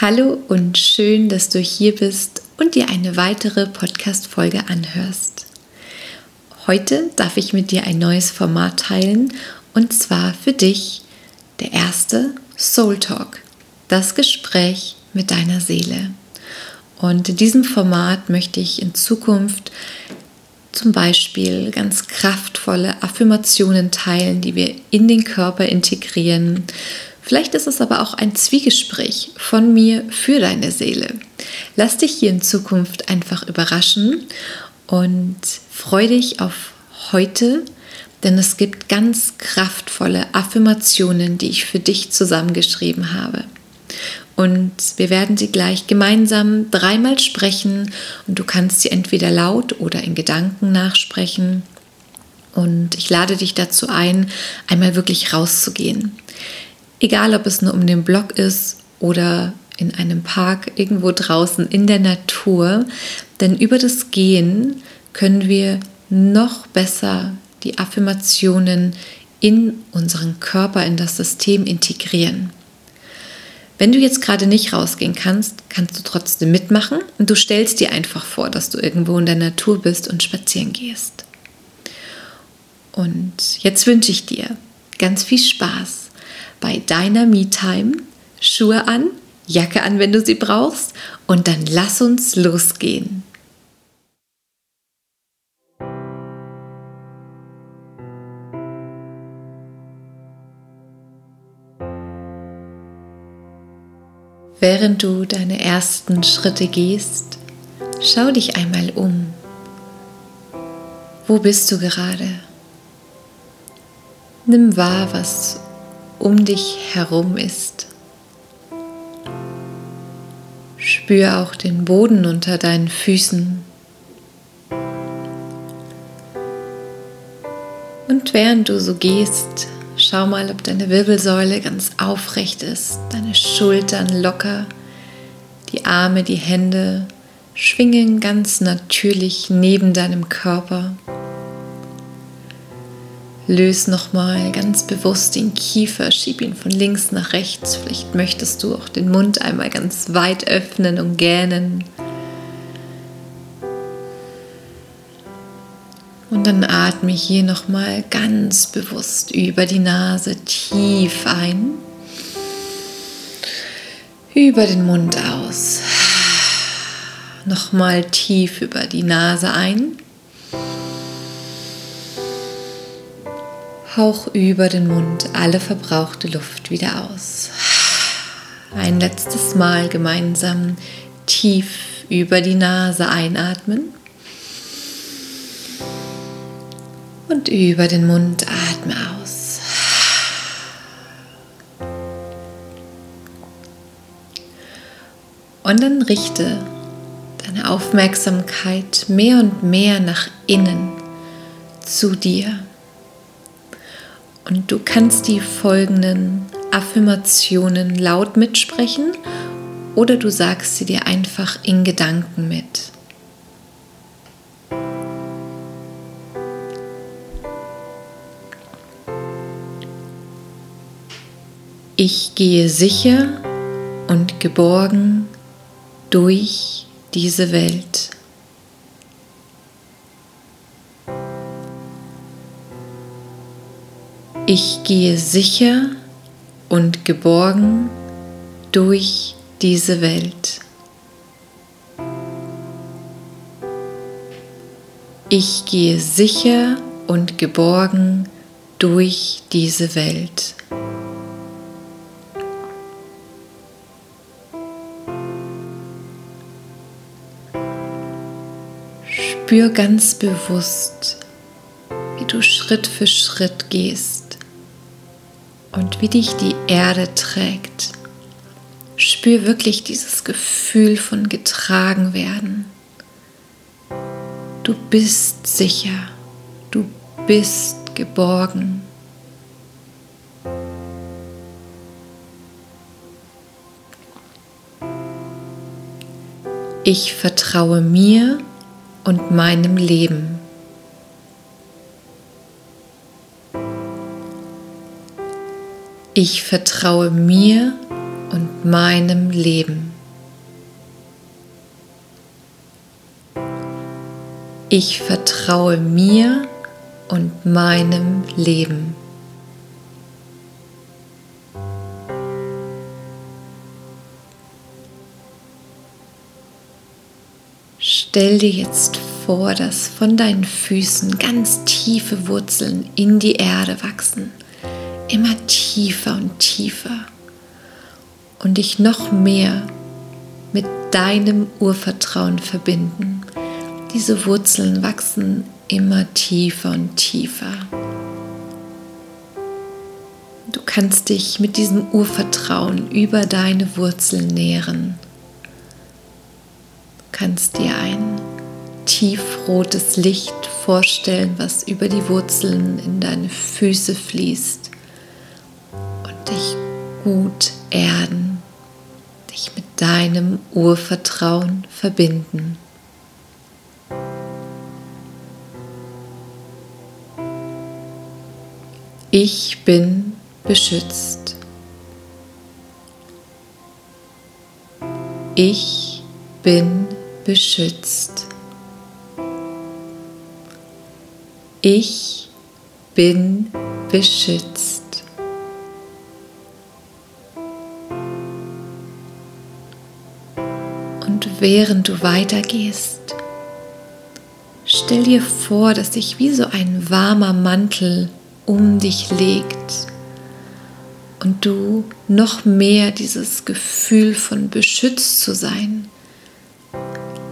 Hallo und schön, dass du hier bist und dir eine weitere Podcast-Folge anhörst. Heute darf ich mit dir ein neues Format teilen und zwar für dich der erste Soul Talk, das Gespräch mit deiner Seele. Und in diesem Format möchte ich in Zukunft zum Beispiel ganz kraftvolle Affirmationen teilen, die wir in den Körper integrieren. Vielleicht ist es aber auch ein Zwiegespräch von mir für deine Seele. Lass dich hier in Zukunft einfach überraschen und freu dich auf heute, denn es gibt ganz kraftvolle Affirmationen, die ich für dich zusammengeschrieben habe. Und wir werden sie gleich gemeinsam dreimal sprechen und du kannst sie entweder laut oder in Gedanken nachsprechen. Und ich lade dich dazu ein, einmal wirklich rauszugehen. Egal, ob es nur um den Block ist oder in einem Park irgendwo draußen in der Natur, denn über das Gehen können wir noch besser die Affirmationen in unseren Körper, in das System integrieren. Wenn du jetzt gerade nicht rausgehen kannst, kannst du trotzdem mitmachen und du stellst dir einfach vor, dass du irgendwo in der Natur bist und spazieren gehst. Und jetzt wünsche ich dir ganz viel Spaß bei deiner Me-Time. Schuhe an, Jacke an, wenn du sie brauchst und dann lass uns losgehen. Während du deine ersten Schritte gehst, schau dich einmal um. Wo bist du gerade? Nimm wahr, was um dich herum ist. Spür auch den Boden unter deinen Füßen. Und während du so gehst, Schau mal, ob deine Wirbelsäule ganz aufrecht ist, deine Schultern locker, die Arme, die Hände schwingen ganz natürlich neben deinem Körper. Löse nochmal ganz bewusst den Kiefer, schieb ihn von links nach rechts. Vielleicht möchtest du auch den Mund einmal ganz weit öffnen und gähnen. Und dann atme hier nochmal ganz bewusst über die Nase tief ein, über den Mund aus. Nochmal tief über die Nase ein. Hauch über den Mund alle verbrauchte Luft wieder aus. Ein letztes Mal gemeinsam tief über die Nase einatmen. und über den Mund atme aus. Und dann richte deine Aufmerksamkeit mehr und mehr nach innen zu dir. Und du kannst die folgenden Affirmationen laut mitsprechen oder du sagst sie dir einfach in Gedanken mit. Ich gehe sicher und geborgen durch diese Welt. Ich gehe sicher und geborgen durch diese Welt. Ich gehe sicher und geborgen durch diese Welt. Spür ganz bewusst, wie du Schritt für Schritt gehst und wie dich die Erde trägt. Spür wirklich dieses Gefühl von getragen werden. Du bist sicher, du bist geborgen. Ich vertraue mir und meinem Leben. Ich vertraue mir und meinem Leben. Ich vertraue mir und meinem Leben. Stell dir jetzt vor, dass von deinen Füßen ganz tiefe Wurzeln in die Erde wachsen immer tiefer und tiefer und dich noch mehr mit deinem Urvertrauen verbinden. Diese Wurzeln wachsen immer tiefer und tiefer. Du kannst dich mit diesem Urvertrauen über deine Wurzeln nähren. Du kannst dir ein tiefrotes Licht vorstellen, was über die Wurzeln in deine Füße fließt dich gut erden, dich mit deinem Urvertrauen verbinden. Ich bin beschützt. Ich bin beschützt. Ich bin beschützt. Während du weitergehst, stell dir vor, dass sich wie so ein warmer Mantel um dich legt und du noch mehr dieses Gefühl von beschützt zu sein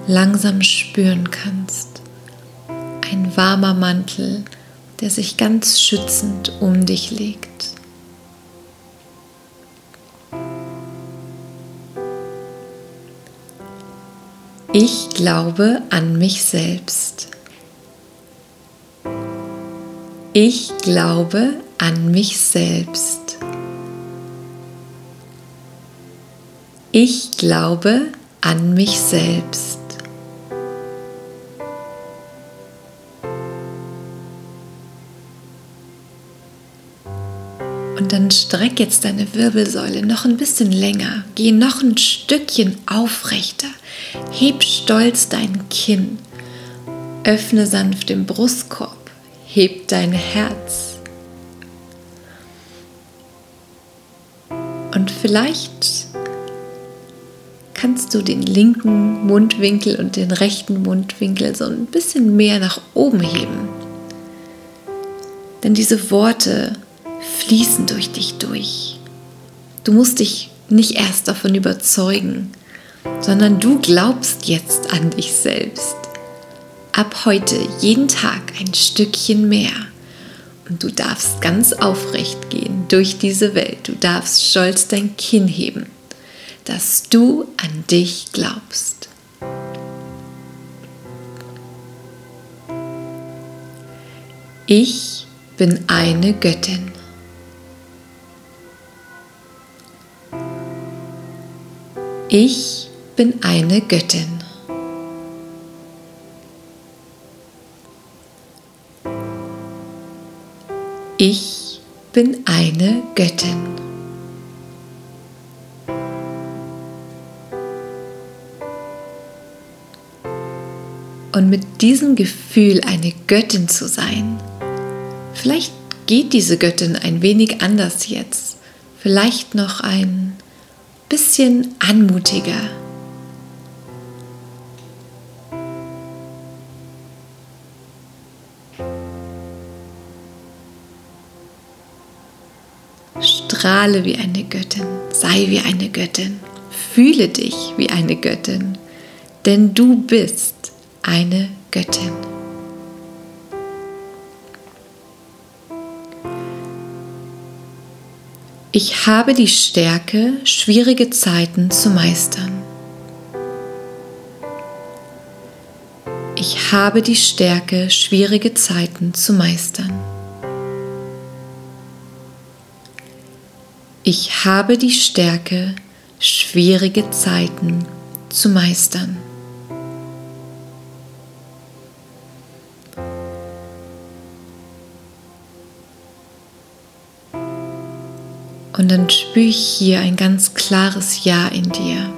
langsam spüren kannst. Ein warmer Mantel, der sich ganz schützend um dich legt. Ich glaube an mich selbst. Ich glaube an mich selbst. Ich glaube an mich selbst. Und dann streck jetzt deine Wirbelsäule noch ein bisschen länger. Geh noch ein Stückchen aufrechter. Heb stolz dein Kinn. Öffne sanft den Brustkorb. Heb dein Herz. Und vielleicht kannst du den linken Mundwinkel und den rechten Mundwinkel so ein bisschen mehr nach oben heben. Denn diese Worte fließen durch dich durch. Du musst dich nicht erst davon überzeugen, sondern du glaubst jetzt an dich selbst. Ab heute jeden Tag ein Stückchen mehr. Und du darfst ganz aufrecht gehen durch diese Welt. Du darfst stolz dein Kinn heben, dass du an dich glaubst. Ich bin eine Göttin. Ich bin eine Göttin. Ich bin eine Göttin. Und mit diesem Gefühl, eine Göttin zu sein, vielleicht geht diese Göttin ein wenig anders jetzt, vielleicht noch ein bisschen anmutiger. Strahle wie eine Göttin, sei wie eine Göttin, fühle dich wie eine Göttin, denn du bist eine Göttin. Ich habe die Stärke, schwierige Zeiten zu meistern. Ich habe die Stärke, schwierige Zeiten zu meistern. Ich habe die Stärke, schwierige Zeiten zu meistern. Und dann spüre ich hier ein ganz klares Ja in dir.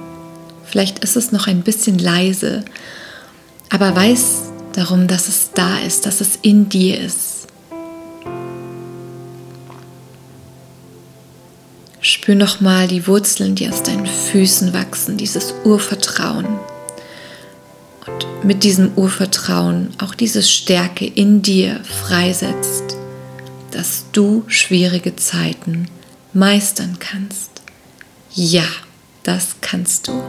Vielleicht ist es noch ein bisschen leise, aber weiß darum, dass es da ist, dass es in dir ist. Spür nochmal die Wurzeln, die aus deinen Füßen wachsen, dieses Urvertrauen. Und mit diesem Urvertrauen auch diese Stärke in dir freisetzt, dass du schwierige Zeiten meistern kannst. Ja, das kannst du.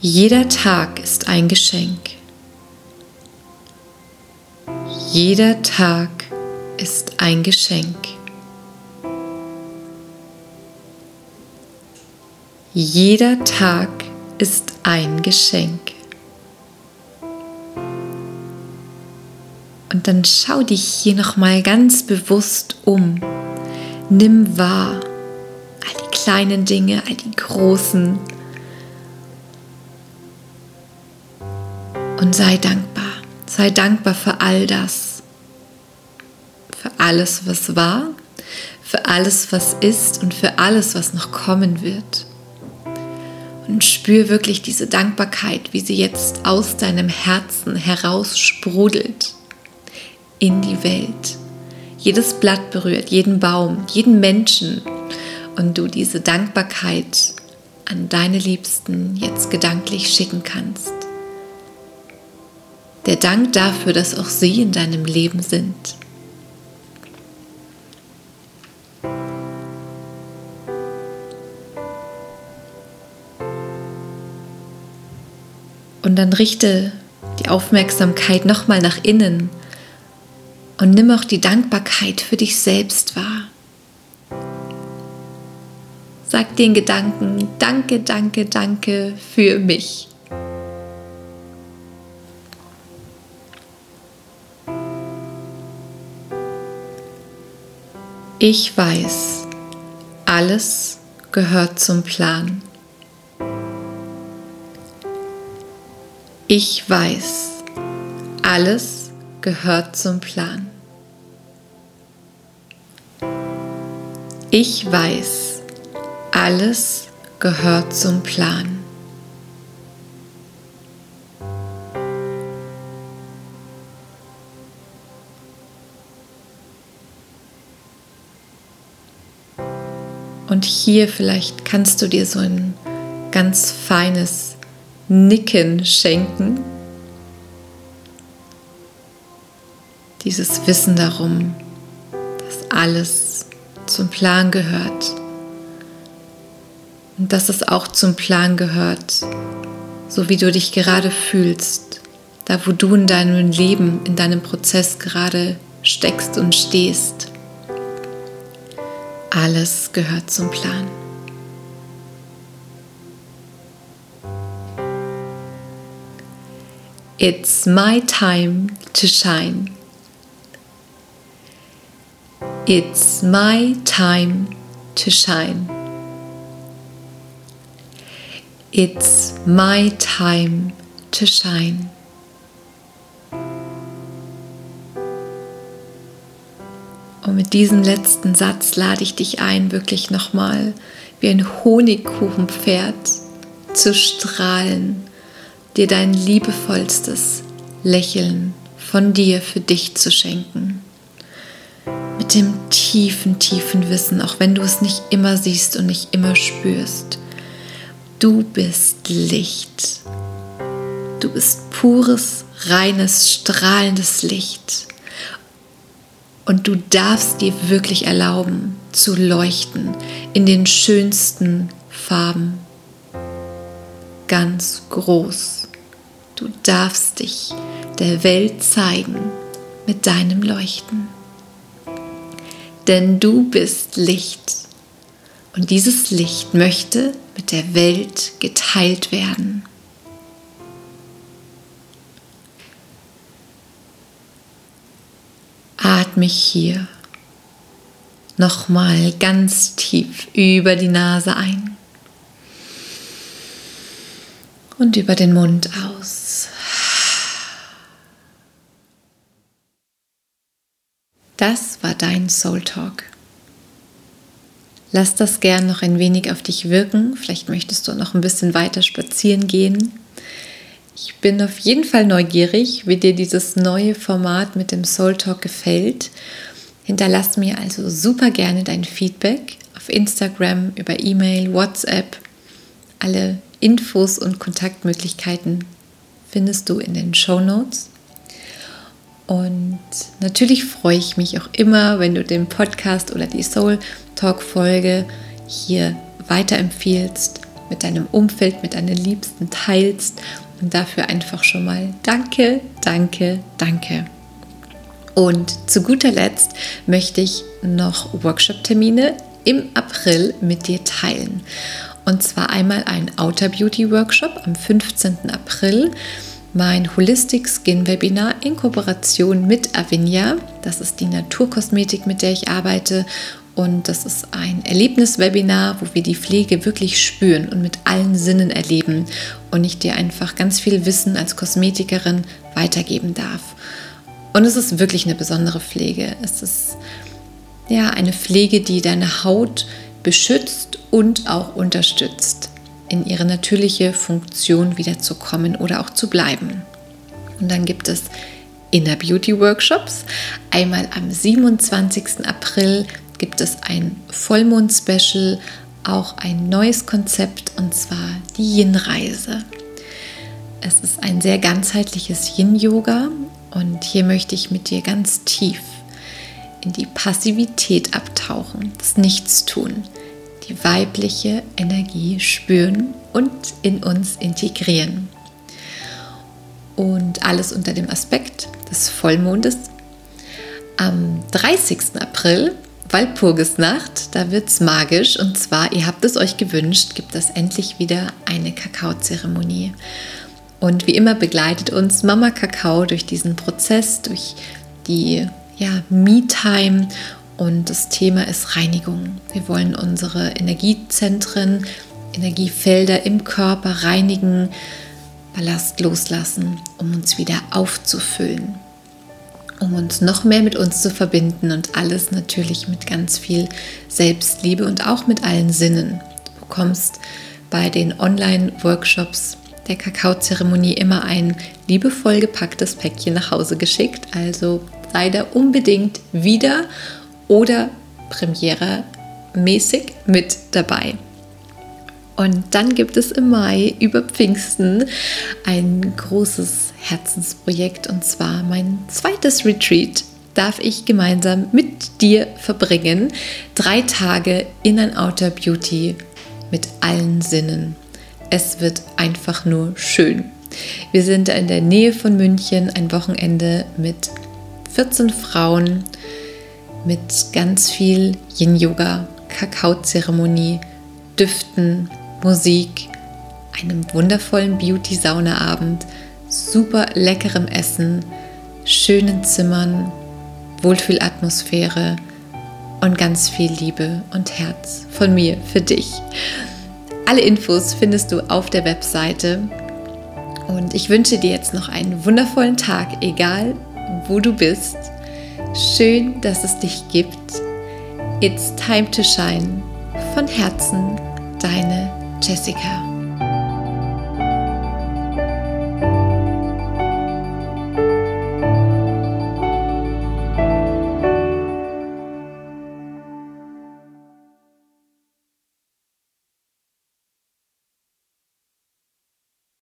Jeder Tag ist ein Geschenk. Jeder Tag ist ein Geschenk. Jeder Tag ist ein Geschenk. Und dann schau dich hier nochmal ganz bewusst um. Nimm wahr all die kleinen Dinge, all die großen. Und sei dankbar. Sei dankbar für all das. Für alles, was war, für alles, was ist und für alles, was noch kommen wird. Und spür wirklich diese Dankbarkeit, wie sie jetzt aus deinem Herzen heraus sprudelt in die Welt. Jedes Blatt berührt, jeden Baum, jeden Menschen. Und du diese Dankbarkeit an deine Liebsten jetzt gedanklich schicken kannst. Der Dank dafür, dass auch sie in deinem Leben sind. Und dann richte die Aufmerksamkeit nochmal nach innen und nimm auch die Dankbarkeit für dich selbst wahr. Sag den Gedanken, danke, danke, danke für mich. Ich weiß, alles gehört zum Plan. Ich weiß, alles gehört zum Plan. Ich weiß, alles gehört zum Plan. Und hier vielleicht kannst du dir so ein ganz feines Nicken schenken. Dieses Wissen darum, dass alles zum Plan gehört. Und dass es auch zum Plan gehört, so wie du dich gerade fühlst, da wo du in deinem Leben, in deinem Prozess gerade steckst und stehst. Alles gehört zum Plan. It's my time to shine. It's my time to shine. It's my time to shine. Und mit diesem letzten Satz lade ich dich ein, wirklich nochmal wie ein Honigkuchenpferd zu strahlen, dir dein liebevollstes Lächeln von dir für dich zu schenken dem tiefen, tiefen Wissen, auch wenn du es nicht immer siehst und nicht immer spürst. Du bist Licht. Du bist pures, reines, strahlendes Licht. Und du darfst dir wirklich erlauben zu leuchten in den schönsten Farben. Ganz groß. Du darfst dich der Welt zeigen mit deinem Leuchten. Denn du bist Licht und dieses Licht möchte mit der Welt geteilt werden. Atme hier nochmal ganz tief über die Nase ein und über den Mund aus. Das war dein Soul Talk. Lass das gern noch ein wenig auf dich wirken. Vielleicht möchtest du noch ein bisschen weiter spazieren gehen. Ich bin auf jeden Fall neugierig, wie dir dieses neue Format mit dem Soul Talk gefällt. Hinterlass mir also super gerne dein Feedback auf Instagram, über E-Mail, WhatsApp. Alle Infos und Kontaktmöglichkeiten findest du in den Show Notes. Und natürlich freue ich mich auch immer, wenn du den Podcast oder die Soul Talk Folge hier weiterempfiehlst, mit deinem Umfeld, mit deinen Liebsten teilst und dafür einfach schon mal danke, danke, danke. Und zu guter Letzt möchte ich noch Workshop-Termine im April mit dir teilen. Und zwar einmal ein Outer Beauty Workshop am 15. April, mein Holistic Skin Webinar in Kooperation mit Avinia. Das ist die Naturkosmetik, mit der ich arbeite. Und das ist ein Erlebniswebinar, wo wir die Pflege wirklich spüren und mit allen Sinnen erleben und ich dir einfach ganz viel Wissen als Kosmetikerin weitergeben darf. Und es ist wirklich eine besondere Pflege. Es ist ja eine Pflege, die deine Haut beschützt und auch unterstützt, in ihre natürliche Funktion wiederzukommen oder auch zu bleiben. Und dann gibt es Inner Beauty Workshops. Einmal am 27. April gibt es ein Vollmond-Special, auch ein neues Konzept und zwar die Yin-Reise. Es ist ein sehr ganzheitliches Yin-Yoga und hier möchte ich mit dir ganz tief in die Passivität abtauchen, das Nichtstun, die weibliche Energie spüren und in uns integrieren. Und alles unter dem Aspekt des Vollmondes. Am 30. April, Walpurgisnacht, da wird es magisch. Und zwar, ihr habt es euch gewünscht, gibt es endlich wieder eine Kakaozeremonie. Und wie immer begleitet uns Mama Kakao durch diesen Prozess, durch die ja, Me-Time und das Thema ist Reinigung. Wir wollen unsere Energiezentren, Energiefelder im Körper reinigen, Ballast loslassen, um uns wieder aufzufüllen, um uns noch mehr mit uns zu verbinden und alles natürlich mit ganz viel Selbstliebe und auch mit allen Sinnen. Du bekommst bei den Online-Workshops der Kakaozeremonie immer ein liebevoll gepacktes Päckchen nach Hause geschickt. Also sei da unbedingt wieder oder Premiere-mäßig mit dabei. Und dann gibt es im Mai über Pfingsten ein großes Herzensprojekt und zwar mein zweites Retreat darf ich gemeinsam mit dir verbringen. Drei Tage in ein Outer Beauty mit allen Sinnen. Es wird einfach nur schön. Wir sind in der Nähe von München ein Wochenende mit 14 Frauen mit ganz viel Yin-Yoga, Kakaozeremonie, Düften, Musik, einem wundervollen Beauty-Sauna-Abend, super leckerem Essen, schönen Zimmern, Wohlfühlatmosphäre und ganz viel Liebe und Herz von mir für dich. Alle Infos findest du auf der Webseite. Und ich wünsche dir jetzt noch einen wundervollen Tag, egal wo du bist. Schön, dass es dich gibt. It's time to shine. Von Herzen, deine Jessica.